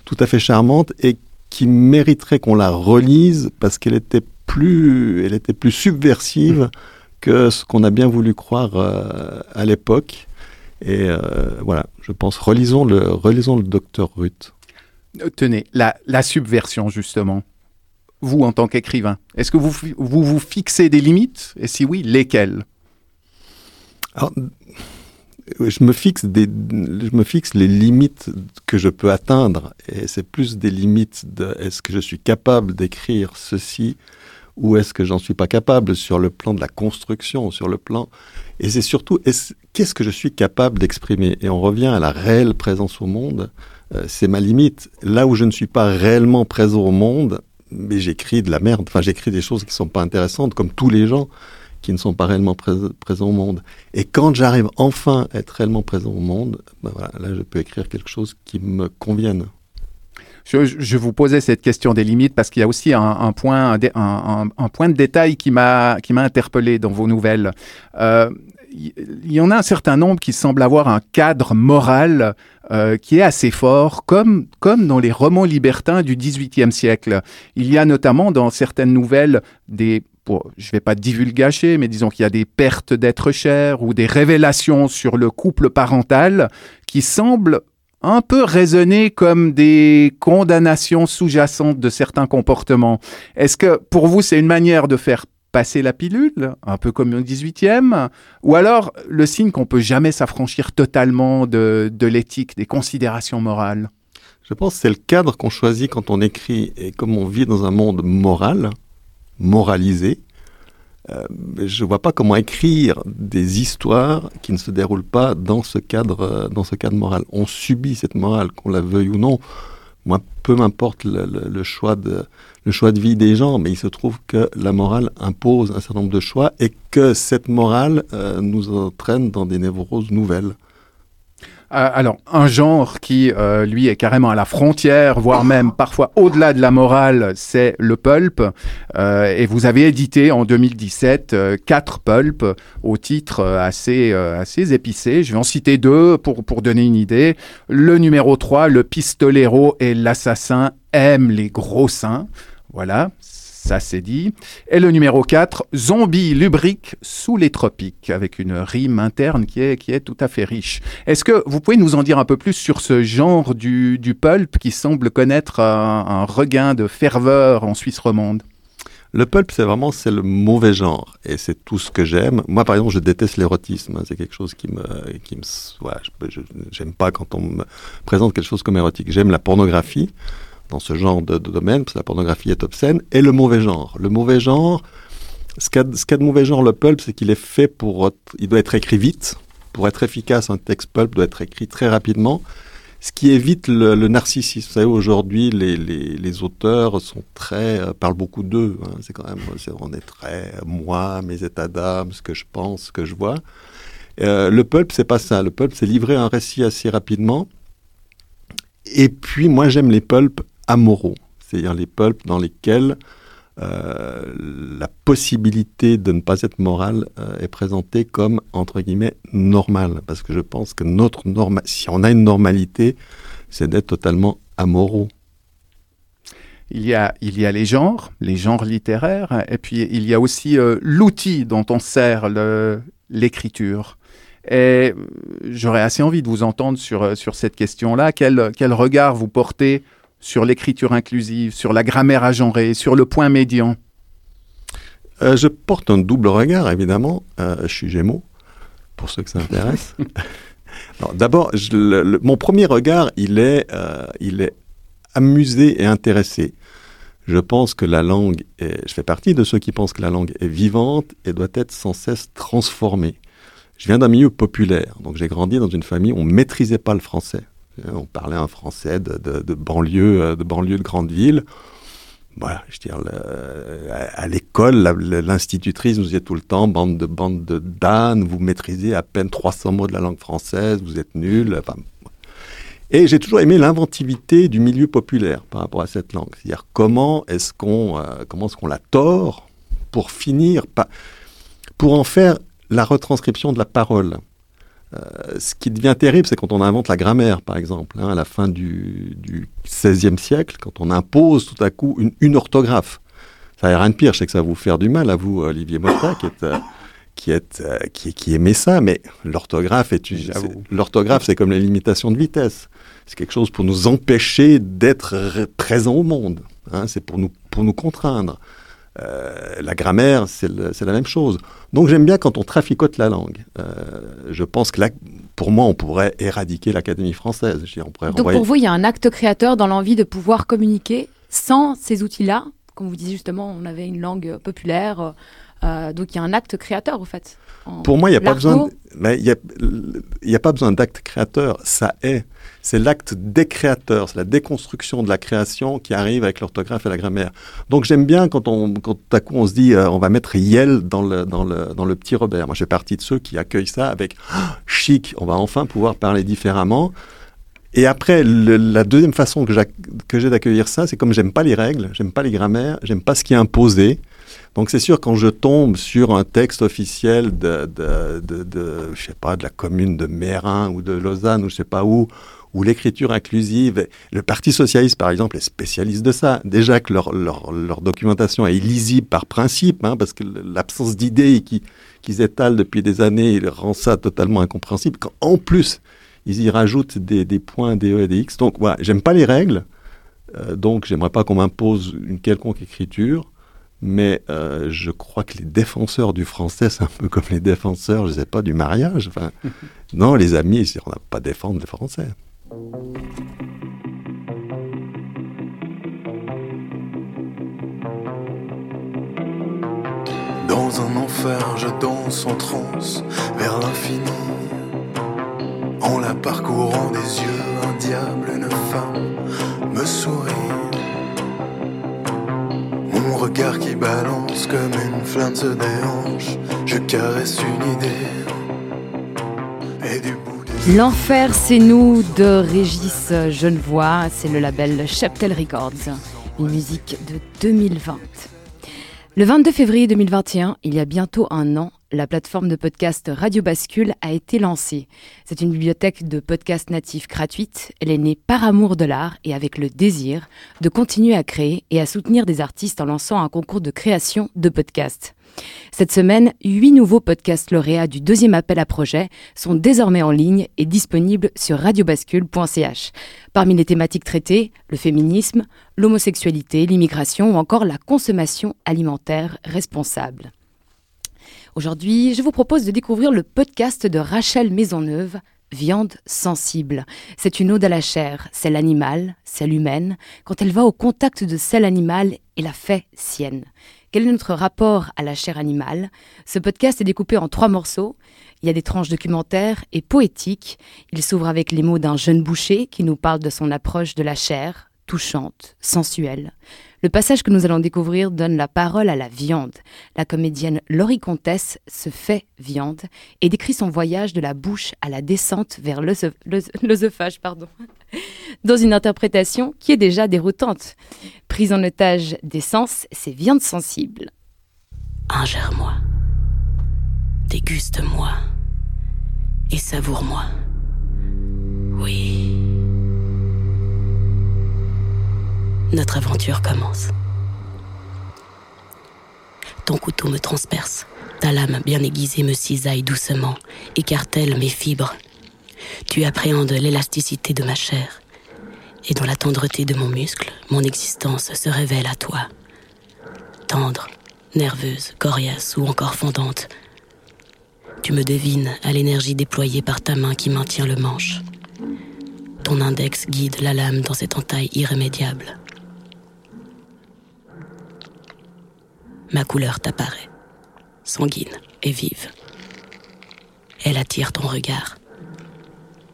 S6: tout à fait charmante et qui mériterait qu'on la relise parce qu'elle était plus, elle était plus subversive que ce qu'on a bien voulu croire à l'époque. Et euh, voilà, je pense, relisons le, relisons le docteur Ruth.
S5: Euh, Tenez, la, la subversion, justement. Vous, en tant qu'écrivain, est-ce que vous, vous vous fixez des limites? Et si oui, lesquelles?
S6: Alors, euh, je me fixe des, je me fixe les limites que je peux atteindre, et c'est plus des limites de est-ce que je suis capable d'écrire ceci ou est-ce que j'en suis pas capable sur le plan de la construction, sur le plan, et c'est surtout est-ce- qu'est-ce que je suis capable d'exprimer? Et on revient à la réelle présence au monde. euh, c'est ma limite. Là où je ne suis pas réellement présent au monde, mais j'écris de la merde. Enfin, j'écris des choses qui sont pas intéressantes, comme tous les gens qui ne sont pas réellement prés- présents au monde. Et quand j'arrive enfin à être réellement présent au monde, ben voilà, là, je peux écrire quelque chose qui me convienne.
S5: Je, je- vous posais cette question des limites parce qu'il y a aussi un, un point, un, un- un- point de détail qui m'a interpellé dans vos nouvelles. Euh, Il y en a un certain nombre qui semblent avoir un cadre moral euh, qui est assez fort, comme, comme dans les romans libertins du XVIIIe siècle. Il y a notamment dans certaines nouvelles des je ne vais pas divulgacher, mais disons qu'il y a des pertes d'êtres chers ou des révélations sur le couple parental qui semblent un peu résonner comme des condamnations sous-jacentes de certains comportements. Est-ce que pour vous, c'est une manière de faire passer la pilule, un peu comme au 18e, ou alors le signe qu'on peut jamais s'affranchir totalement de, de l'éthique, des considérations morales?
S6: Je pense que c'est le cadre qu'on choisit quand on écrit. Et comme on vit dans un monde moral, moralisé, euh, je ne vois pas comment écrire des histoires qui ne se déroulent pas dans ce cadre, euh, dans ce cadre moral. On subit cette morale, qu'on la veuille ou non. Moi, peu m'importe le, choix de, le choix de vie des gens, mais il se trouve que la morale impose un certain nombre de choix et que cette morale euh, nous entraîne dans des névroses nouvelles.
S5: Euh, alors, un genre qui, euh, lui, est carrément à la frontière, voire même parfois au-delà de la morale, c'est le pulp. Euh, et vous avez édité en 2017 euh, quatre pulps au titre assez, assez épicé. Je vais en citer deux pour, pour donner une idée. Le numéro 3, le pistolero et l'assassin aiment les gros seins. Voilà, ça c'est dit. Et le numéro 4, Zombie lubrique sous les tropiques, avec une rime interne qui est, qui est tout à fait riche. Est-ce que vous pouvez nous en dire un peu plus sur ce genre du, du pulp qui semble connaître un, regain de ferveur en Suisse romande?
S6: Le pulp, c'est vraiment c'est le mauvais genre, et c'est tout ce que j'aime. Moi, par exemple, je déteste l'érotisme. hein. C'est quelque chose qui me, qui me, ouais, j'aime pas quand on me présente quelque chose comme érotique. J'aime la pornographie dans ce genre de, domaine, parce que la pornographie est obscène, et le mauvais genre. Le mauvais genre, ce qu'a qu'a de mauvais genre le pulp, c'est qu'il est fait pour, il doit être écrit vite. Pour être efficace, un texte pulp doit être écrit très rapidement. Ce qui évite le, narcissisme. Vous savez, aujourd'hui, les, les, auteurs sont très, euh, parlent beaucoup d'eux. hein. C'est quand même, on est très, moi, mes états d'âme, ce que je pense, ce que je vois. Euh, le pulp, c'est pas ça. Le pulp, c'est livrer un récit assez rapidement. Et puis, moi, j'aime les pulps amoraux. C'est-à-dire les pulps dans lesquels euh, la possibilité de ne pas être moral euh, est présentée comme, entre guillemets, normale. Parce que je pense que notre norma si on a une normalité, c'est d'être totalement amoraux.
S5: Il y, a, il y a les genres, les genres littéraires, et puis il y a aussi euh, l'outil dont on sert l'écriture. Et j'aurais assez envie de vous entendre sur, sur cette question-là. Quel, quel regard vous portez sur l'écriture inclusive, sur la grammaire agenrée, sur le point médian
S6: Euh, je porte un double regard, évidemment. Euh, je suis Gémeaux, pour ceux que ça intéresse. (laughs) D'abord, mon premier regard, il est, euh, il est amusé et intéressé. Je pense que la langue, est, je fais partie de ceux qui pensent que la langue est vivante et doit être sans cesse transformée. Je viens d'un milieu populaire, donc j'ai grandi dans une famille où on ne maîtrisait pas le français. Euh, On parlait un français de, banlieue, euh, de banlieue de grande ville. Voilà, je veux à, l'école, l'institutrice nous disait tout le temps, bande de bande de Dan, vous maîtrisez à peine 300 mots de la langue française, vous êtes. Enfin, et j'ai toujours aimé l'inventivité du milieu populaire par rapport à cette langue. C'est-à-dire comment est-ce qu'on euh, la tord pour finir pour en faire la retranscription de la parole. Euh, ce qui devient terrible, c'est quand on invente la grammaire, par exemple, hein, à la fin du, XVIe siècle, quand on impose tout à coup une, une orthographe. Ça n'a rien de pire, je sais que ça va vous faire du mal à vous, Olivier Motta, qui est, euh, qui, est, euh, qui, qui aimait ça, mais l'orthographe est, l'orthographe, c'est comme les limitations de vitesse. C'est quelque chose pour nous empêcher d'être ré- présents au monde. hein, c'est pour nous, pour nous contraindre. Euh, la grammaire, c'est la même chose. Donc j'aime bien quand on traficote la langue. Euh, je pense que là, pour moi, on pourrait éradiquer l'Académie française. Je on
S4: Donc
S6: renvoyer-
S4: pour vous, il y a un acte créateur dans l'envie de pouvoir communiquer sans ces outils-là? Comme vous disiez justement, on avait une langue populaire. Euh, donc il y a un acte créateur, au fait. en-
S6: Pour moi, il n'y a pas besoin,
S4: l'argot.
S6: de- mais il y a, il y a pas besoin d'acte créateur. Ça est, c'est l'acte décréateur, c'est la déconstruction de la création qui arrive avec l'orthographe et la grammaire. Donc j'aime bien quand on, quand tout à coup on se dit, euh, on va mettre Yel dans le, dans le, dans le petit Robert. Moi, je fais partie de ceux qui accueillent ça avec Ah, chic. On va enfin pouvoir parler différemment. Et après, le- la deuxième façon que j'ai d'accueillir ça, c'est comme j'aime pas les règles, j'aime pas les grammaires, j'aime pas ce qui est imposé. Donc c'est sûr quand je tombe sur un texte officiel de, je sais pas, de la commune de Mérin ou de Lausanne ou je sais pas où, où l'écriture inclusive, le Parti socialiste par exemple est spécialiste de ça. Déjà que leur, leur, leur documentation est illisible par principe, hein, parce que l'absence d'idées qui- qu'ils étalent depuis des années rend ça totalement incompréhensible. En plus, ils y rajoutent des, des points, des E et des X. Donc voilà, j'aime pas les règles, euh, donc j'aimerais pas qu'on m'impose une quelconque écriture. Mais euh, je crois que les défenseurs du français, c'est un peu comme les défenseurs, je sais pas, du mariage. Enfin, (laughs) non, les amis, on n'a pas à défendre les Français.
S12: Dans un enfer, je danse en transe vers l'infini. En la parcourant des yeux, un diable, une femme me sourit. Mon regard qui balance comme une flamme se déhanche. Je caresse une idée.
S4: L'enfer, c'est nous de Régis Genevois, c'est le label Cheptel Records, une musique de 2020. Le 22 février 2021, il y a bientôt un an, la plateforme de podcast Radio Bascule a été lancée. C'est une bibliothèque de podcasts natifs gratuite. Elle est née par amour de l'art et avec le désir de continuer à créer et à soutenir des artistes en lançant un concours de création de podcasts. Cette semaine, huit nouveaux podcasts lauréats du deuxième appel à projet sont désormais en ligne et disponibles sur radiobascule.ch. Parmi les thématiques traitées, le féminisme, l'homosexualité, l'immigration ou encore la consommation alimentaire responsable. Aujourd'hui, je vous propose de découvrir le podcast de Rachel Maisonneuve, Viande sensible. C'est une ode à la chair, celle animale, celle humaine, quand elle va au contact de celle animale et la fait sienne. Quel est notre rapport à la chair animale? Ce podcast est découpé en trois morceaux. Il y a des tranches documentaires et poétiques. Il s'ouvre avec les mots d'un jeune boucher qui nous parle de son approche de la chair, touchante, sensuelle. Le passage que nous allons découvrir donne la parole à la viande. La comédienne Laurie Comtesse se fait viande et décrit son voyage de la bouche à la descente vers l'œsophage, pardon, (laughs) dans une interprétation qui est déjà déroutante. Prise en otage des sens, c'est viande sensible.
S13: Ingère-moi, déguste-moi et savoure-moi. Oui. Notre aventure commence. Ton couteau me transperce, ta lame bien aiguisée me cisaille doucement, écartèle mes fibres. Tu appréhendes l'élasticité de ma chair, et dans la tendreté de mon muscle, mon existence se révèle à toi. Tendre, nerveuse, coriace ou encore fondante, tu me devines à l'énergie déployée par ta main qui maintient le manche. Ton index guide la lame dans cette entaille irrémédiable. Ma couleur t'apparaît, sanguine et vive. Elle attire ton regard.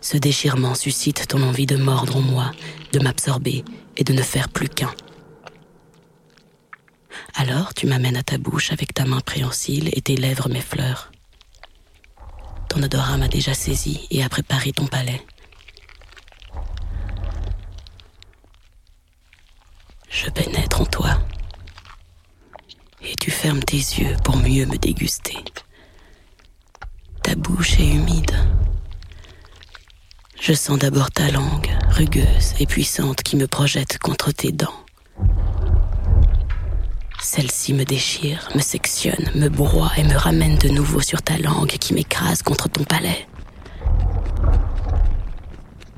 S13: Ce déchirement suscite ton envie de mordre en moi, de m'absorber et de ne faire plus qu'un. Alors tu m'amènes à ta bouche avec ta main préhensile et tes lèvres mes fleurs. Ton odorat m'a déjà saisi et a préparé ton palais. Je pénètre en toi fermes tes yeux pour mieux me déguster. Ta bouche est humide. Je sens d'abord ta langue, rugueuse et puissante, qui me projette contre tes dents. Celle-ci me déchire, me sectionne, me broie et me ramène de nouveau sur ta langue qui m'écrase contre ton palais.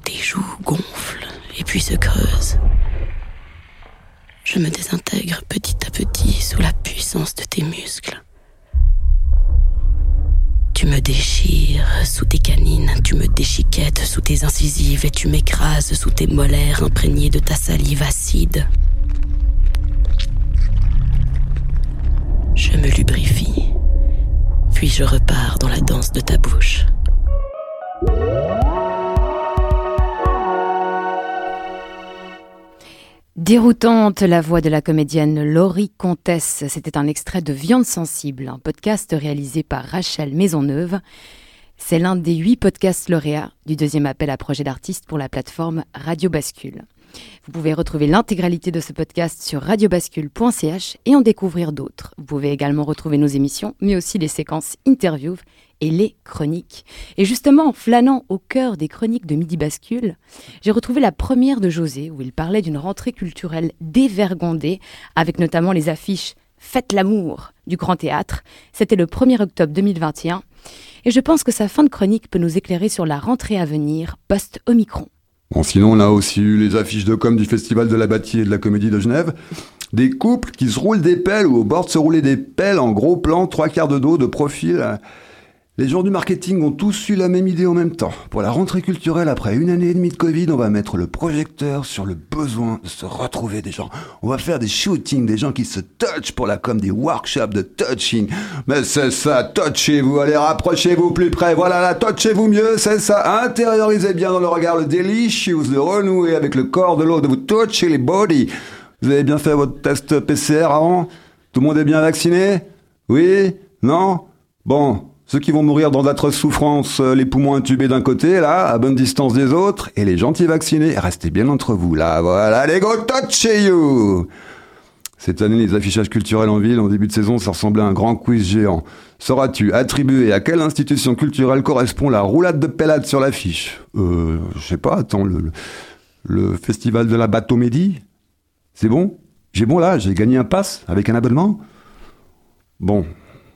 S13: Tes joues gonflent et puis se creusent. Je me désintègre petit à petit sous la puissance de tes muscles. Tu me déchires sous tes canines, tu me déchiquettes sous tes incisives et tu m'écrases sous tes molaires imprégnées de ta salive acide. Je me lubrifie, puis je repars dans la danse de ta bouche.
S4: Déroutante, la voix de la comédienne Laurie Comtesse. C'était un extrait de Viande sensible, un podcast réalisé par Rachel Maisonneuve. C'est l'un des huit podcasts lauréats du deuxième appel à projet d'artistes pour la plateforme Radio Bascule. Vous pouvez retrouver l'intégralité de ce podcast sur radiobascule.ch et en découvrir d'autres. Vous pouvez également retrouver nos émissions, mais aussi les séquences interviews et les chroniques. Et justement, flânant au cœur des chroniques de Midi Bascule, j'ai retrouvé la première de José, où il parlait d'une rentrée culturelle dévergondée, avec notamment les affiches Faites l'amour du Grand Théâtre. C'était le 1er octobre 2021. Et je pense que sa fin de chronique peut nous éclairer sur la rentrée à venir post-Omicron.
S7: Bon, sinon, on a aussi eu les affiches de com du Festival de la Bâtie et de la Comédie de Genève. Des couples qui se roulent des pelles ou au bord de se rouler des pelles en gros plan, trois quarts de dos, de profil. Les gens du marketing ont tous eu la même idée en même temps. Pour la rentrée culturelle, après une année et demie de Covid, on va mettre le projecteur sur le besoin de se retrouver des gens. On va faire des shootings, des gens qui se touchent pour la com, des workshops de touching. Mais c'est ça, touchez-vous, allez, rapprochez-vous plus près. Voilà, là, touchez-vous mieux, c'est ça. Intériorisez bien dans le regard le delicious de renouer avec le corps de l'autre, de vous toucher les bodies. Vous avez bien fait votre test PCR avant? Tout le monde est bien vacciné? Oui? Non? Bon, Ceux qui vont mourir dans d'atroces souffrances, euh, les poumons intubés d'un côté, là, à bonne distance des autres, et les gentils vaccinés, restez bien entre vous, là, voilà, les go touch you Cette année, les affichages culturels en ville, en début de saison, ça ressemblait à un grand quiz géant. Sauras-tu attribuer à quelle institution culturelle correspond la roulade de pellade sur l'affiche Euh, je sais pas, attends, le festival de la Bateau-Médie C'est bon J'ai bon là, j'ai gagné un pass avec un abonnement Bon,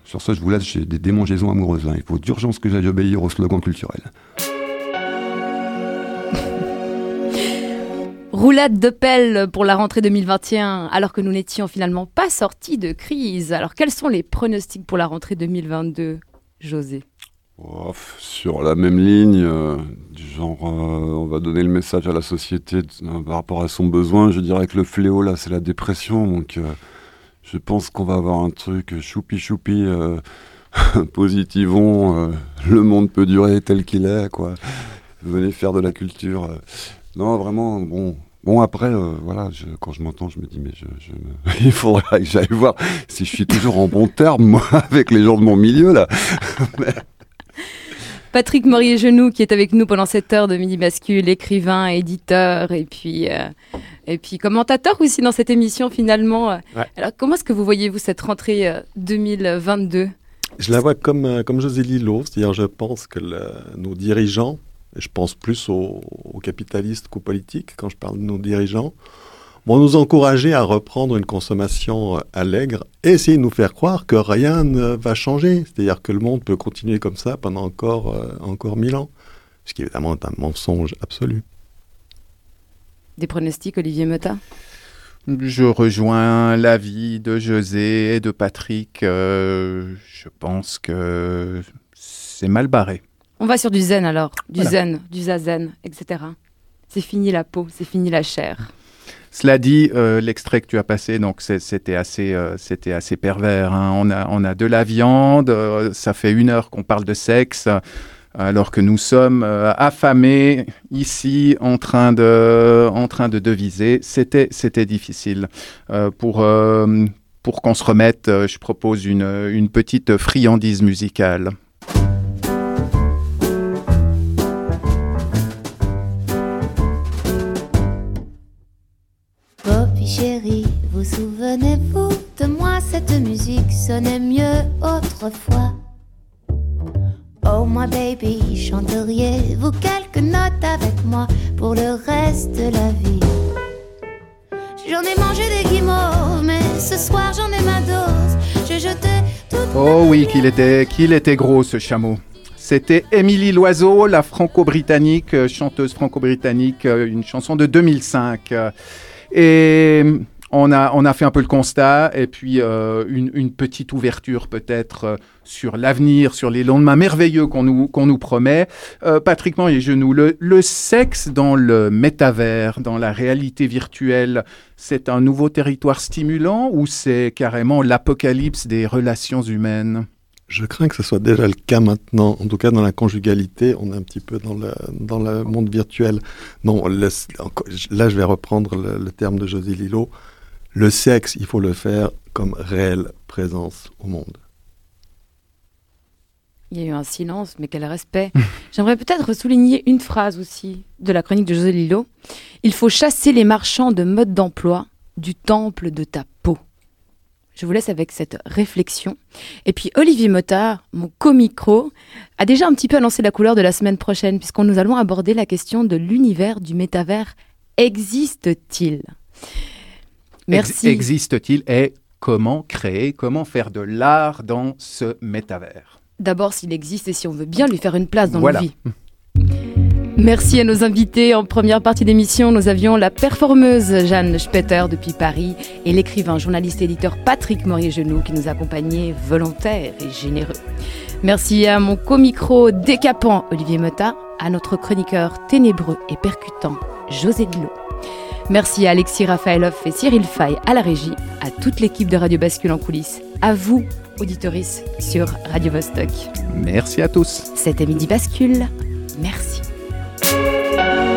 S7: sur ça, je vous laisse, j'ai des démangeaisons amoureuses. là. Il faut d'urgence que j'aille obéir au slogan culturel. (laughs)
S4: Roulade de pelle pour la rentrée 2021, alors que nous n'étions finalement pas sortis de crise. Alors, quels sont les pronostics pour la rentrée 2022, José?
S7: Oh, sur la même ligne, euh, du genre, euh, on va donner le message à la société euh, par rapport à son besoin. Je dirais que le fléau, là, c'est la dépression. Donc, je pense qu'on va avoir un truc choupi choupi, euh, (laughs) positivons. euh, le monde peut durer tel qu'il est, quoi. Venez faire de la culture. euh. Non, vraiment, bon. Bon, après, euh, voilà, quand je m'entends, je me dis, mais je, (laughs) il faudra que j'aille voir si je suis toujours en bon terme, moi, (laughs) avec les gens de mon milieu, là.
S4: Patrick Morier-Genoux, qui est avec nous pendant cette heure de Midi Bascule, écrivain, éditeur, et puis, euh, et puis commentateur aussi dans cette émission, finalement.
S6: Ouais.
S4: Alors, comment est-ce que vous voyez-vous cette rentrée euh, 2022
S6: Je la vois comme, euh, comme José Lillo, c'est-à-dire je pense que le- nos dirigeants, et je pense plus aux, aux capitalistes qu'aux politiques quand je parle de nos dirigeants, vont nous encourager à reprendre une consommation euh, allègre et essayer de nous faire croire que rien ne va changer, c'est-à-dire que le monde peut continuer comme ça pendant encore, euh, encore mille ans, ce qui évidemment est un mensonge absolu.
S4: Des pronostics, Olivier Mota
S5: Je rejoins l'avis de José et de Patrick. euh, je pense que c'est mal barré.
S4: On va sur du zen alors, du
S5: Voilà.
S4: zen, du zazen, etc. C'est fini la peau, c'est fini la chair.
S5: Cela dit, euh, l'extrait que tu as passé, donc c'est- c'était assez, euh, c'était assez pervers. hein. On, a, de la viande, euh, ça fait une heure qu'on parle de sexe, alors que nous sommes affamés ici en train de, deviser. C'était, c'était difficile. Pour qu'on se remette, je propose une petite friandise musicale.
S14: Chérie, vous souvenez-vous de moi? Cette musique sonnait mieux autrefois. Oh my baby, chanteriez-vous quelques notes avec moi pour le reste de la vie J'en ai mangé des guimauves, mais ce soir j'en ai ma dose. Je jetais tout
S5: Oh oui, qu'il était, qu'il était gros ce chameau. C'était Émilie Loiseau, la franco-britannique, euh, chanteuse franco-britannique, euh, une chanson de 2005. Euh, Et on a, on a fait un peu le constat et puis euh, une, une petite ouverture peut-être euh, sur l'avenir, sur les lendemains merveilleux qu'on nous, qu'on nous promet. Euh, Patrick et Genoux, le, le sexe dans le métavers, dans la réalité virtuelle, c'est un nouveau territoire stimulant ou c'est carrément l'apocalypse des relations humaines?
S6: Je crains que ce soit déjà le cas maintenant. En tout cas, dans la conjugalité, on est un petit peu dans le, dans le monde virtuel. Non, là, je vais reprendre le, le terme de José Lillo. Le sexe, il faut le faire comme réelle présence au monde.
S4: Il y a eu un silence, mais quel respect. (laughs) J'aimerais peut-être souligner une phrase aussi de la chronique de José Lillo. Il faut chasser les marchands de mode d'emploi du temple de ta peau. Je vous laisse avec cette réflexion. Et puis Olivier Motard, mon co-micro, a déjà un petit peu annoncé la couleur de la semaine prochaine, puisqu'on nous allons aborder la question de l'univers du métavers. Existe-t-il? Merci.
S5: Ex- Existe-t-il et comment créer, comment faire de l'art dans ce métavers?
S4: D'abord s'il existe et si on veut bien lui faire une place dans
S5: Voilà.
S4: nos vies. (laughs) Merci à nos invités. En première partie d'émission, nous avions la performeuse Jeanne Spetter depuis Paris et l'écrivain, journaliste et éditeur Patrick Morier-Genoux qui nous accompagnait volontaire et généreux. Merci à mon co-micro décapant Olivier Mota, à notre chroniqueur ténébreux et percutant José Lillo. Merci à Alexis Rafaelov et Cyril Fay à la régie, à toute l'équipe de Radio Bascule en coulisses, à vous, auditoris sur Radio Vostok.
S5: Merci à tous.
S4: C'était Midi Bascule. Merci. Música